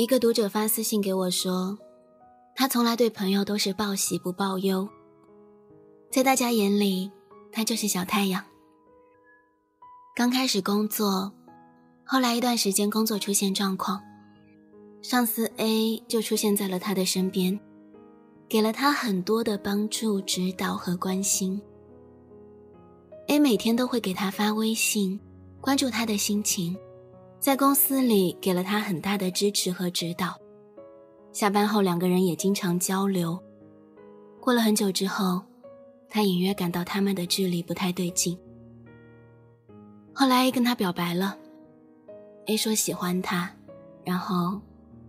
一个读者发私信给我说，他从来对朋友都是报喜不报忧，在大家眼里，他就是小太阳。刚开始工作，后来一段时间工作出现状况，上司 A 就出现在了他的身边，给了他很多的帮助、指导和关心。A 每天都会给他发微信，关注他的心情。在公司里给了他很大的支持和指导，下班后两个人也经常交流。过了很久之后，他隐约感到他们的距离不太对劲。后来 A 跟他表白了，A 说喜欢他，然后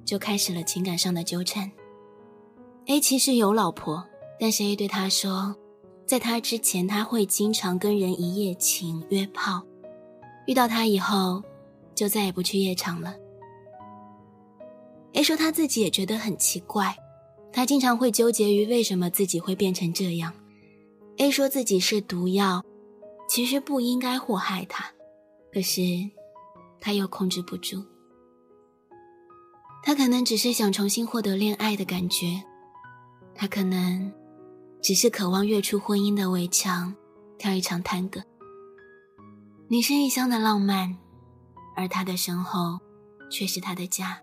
就开始了情感上的纠缠。A 其实有老婆，但是 A 对他说，在他之前他会经常跟人一夜情约炮，遇到他以后。就再也不去夜场了。A 说他自己也觉得很奇怪，他经常会纠结于为什么自己会变成这样。A 说自己是毒药，其实不应该祸害他，可是他又控制不住。他可能只是想重新获得恋爱的感觉，他可能只是渴望跃出婚姻的围墙，跳一场探戈。你是一厢的浪漫。而他的身后，却是他的家。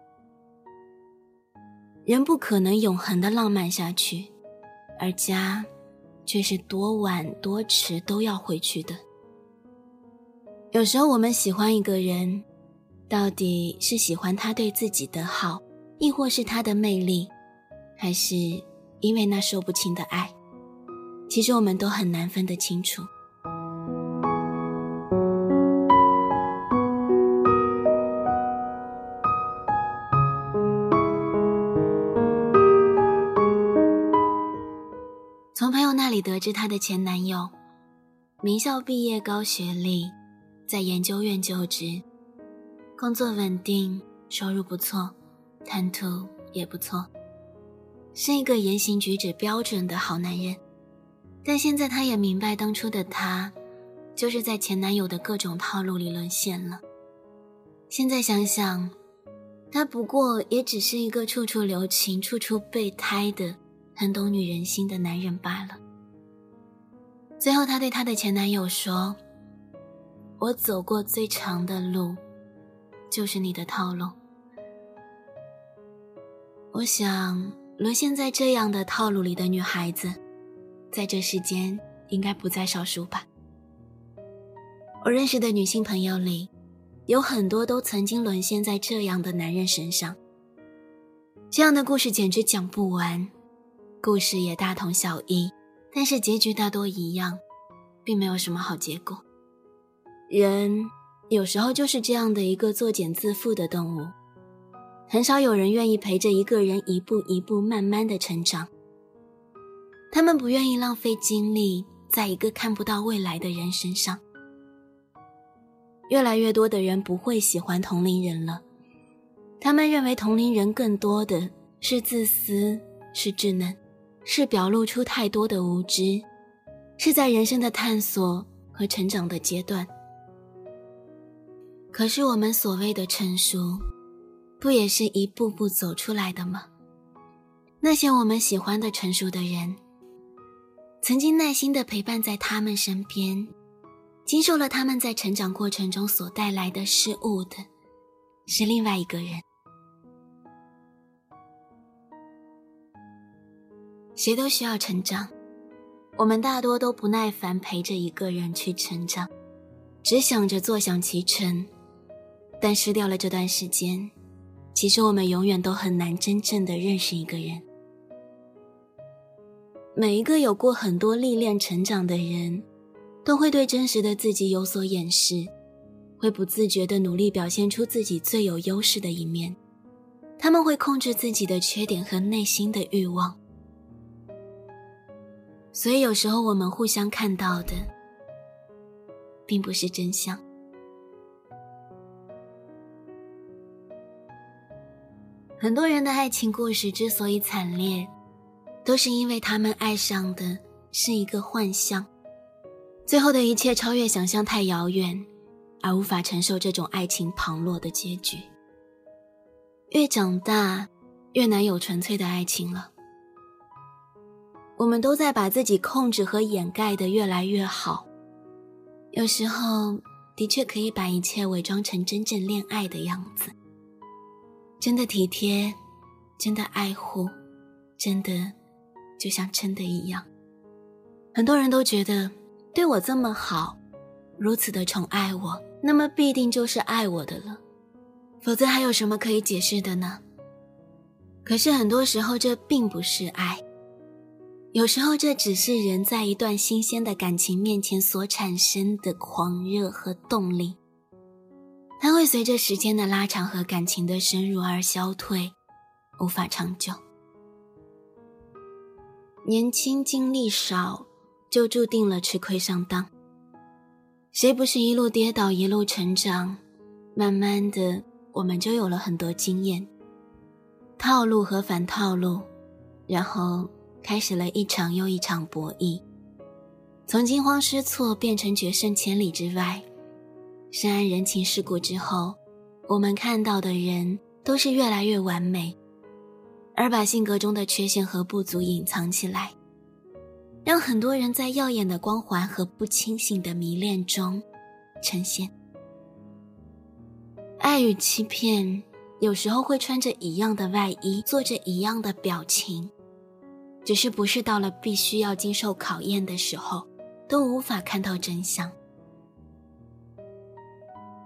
人不可能永恒的浪漫下去，而家，却是多晚多迟都要回去的。有时候我们喜欢一个人，到底是喜欢他对自己的好，亦或是他的魅力，还是因为那说不清的爱？其实我们都很难分得清楚。得知她的前男友，名校毕业，高学历，在研究院就职，工作稳定，收入不错，谈吐也不错，是一个言行举止标准的好男人。但现在她也明白，当初的她，就是在前男友的各种套路里沦陷了。现在想想，他不过也只是一个处处留情、处处备胎的很懂女人心的男人罢了。最后，她对她的前男友说：“我走过最长的路，就是你的套路。我想，沦陷在这样的套路里的女孩子，在这世间应该不在少数吧。我认识的女性朋友里，有很多都曾经沦陷在这样的男人身上。这样的故事简直讲不完，故事也大同小异。”但是结局大多一样，并没有什么好结果。人有时候就是这样的一个作茧自缚的动物，很少有人愿意陪着一个人一步一步慢慢的成长。他们不愿意浪费精力在一个看不到未来的人身上。越来越多的人不会喜欢同龄人了，他们认为同龄人更多的是自私，是稚嫩。是表露出太多的无知，是在人生的探索和成长的阶段。可是我们所谓的成熟，不也是一步步走出来的吗？那些我们喜欢的成熟的人，曾经耐心的陪伴在他们身边，经受了他们在成长过程中所带来的事物的，是另外一个人。谁都需要成长，我们大多都不耐烦陪着一个人去成长，只想着坐享其成，但失掉了这段时间，其实我们永远都很难真正的认识一个人。每一个有过很多历练成长的人，都会对真实的自己有所掩饰，会不自觉的努力表现出自己最有优势的一面，他们会控制自己的缺点和内心的欲望。所以有时候我们互相看到的，并不是真相。很多人的爱情故事之所以惨烈，都是因为他们爱上的是一个幻象，最后的一切超越想象太遥远，而无法承受这种爱情旁落的结局。越长大，越难有纯粹的爱情了。我们都在把自己控制和掩盖的越来越好，有时候的确可以把一切伪装成真正恋爱的样子，真的体贴，真的爱护，真的就像真的一样。很多人都觉得对我这么好，如此的宠爱我，那么必定就是爱我的了，否则还有什么可以解释的呢？可是很多时候，这并不是爱。有时候，这只是人在一段新鲜的感情面前所产生的狂热和动力，它会随着时间的拉长和感情的深入而消退，无法长久。年轻经历少，就注定了吃亏上当。谁不是一路跌倒一路成长？慢慢的，我们就有了很多经验，套路和反套路，然后。开始了一场又一场博弈，从惊慌失措变成决胜千里之外。深谙人情世故之后，我们看到的人都是越来越完美，而把性格中的缺陷和不足隐藏起来，让很多人在耀眼的光环和不清醒的迷恋中呈现。爱与欺骗有时候会穿着一样的外衣，做着一样的表情。只是不是到了必须要经受考验的时候，都无法看到真相。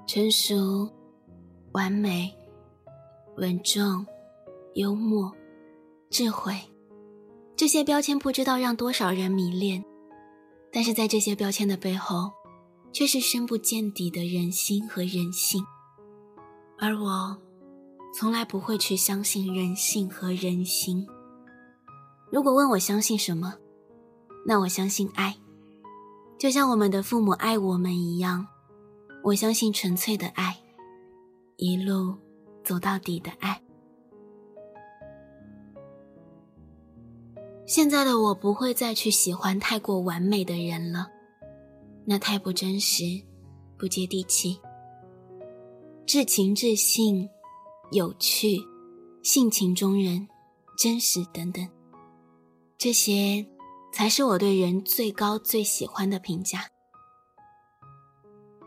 成熟、完美、稳重、幽默、智慧，这些标签不知道让多少人迷恋，但是在这些标签的背后，却是深不见底的人心和人性。而我，从来不会去相信人性和人心。如果问我相信什么，那我相信爱，就像我们的父母爱我们一样。我相信纯粹的爱，一路走到底的爱。现在的我不会再去喜欢太过完美的人了，那太不真实，不接地气。至情至性，有趣，性情中人，真实等等。这些才是我对人最高最喜欢的评价。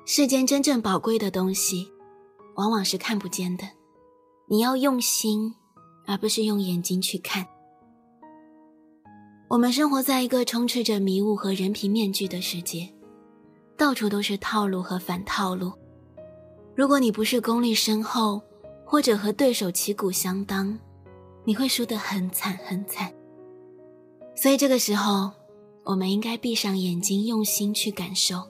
世间真正宝贵的东西，往往是看不见的。你要用心，而不是用眼睛去看。我们生活在一个充斥着迷雾和人皮面具的世界，到处都是套路和反套路。如果你不是功力深厚，或者和对手旗鼓相当，你会输得很惨很惨。所以这个时候，我们应该闭上眼睛，用心去感受。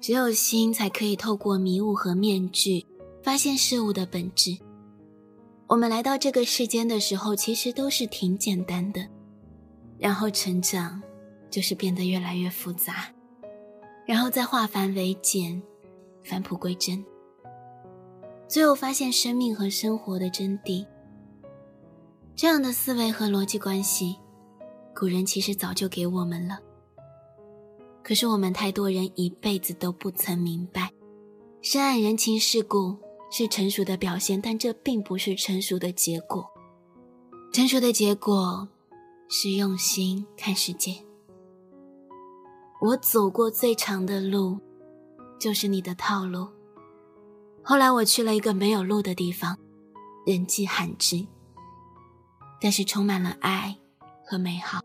只有心才可以透过迷雾和面具，发现事物的本质。我们来到这个世间的时候，其实都是挺简单的，然后成长，就是变得越来越复杂，然后再化繁为简，返璞归真，最后发现生命和生活的真谛。这样的思维和逻辑关系，古人其实早就给我们了。可是我们太多人一辈子都不曾明白，深谙人情世故是成熟的表现，但这并不是成熟的结果。成熟的结果是用心看世界。我走过最长的路，就是你的套路。后来我去了一个没有路的地方，人迹罕至。但是充满了爱和美好。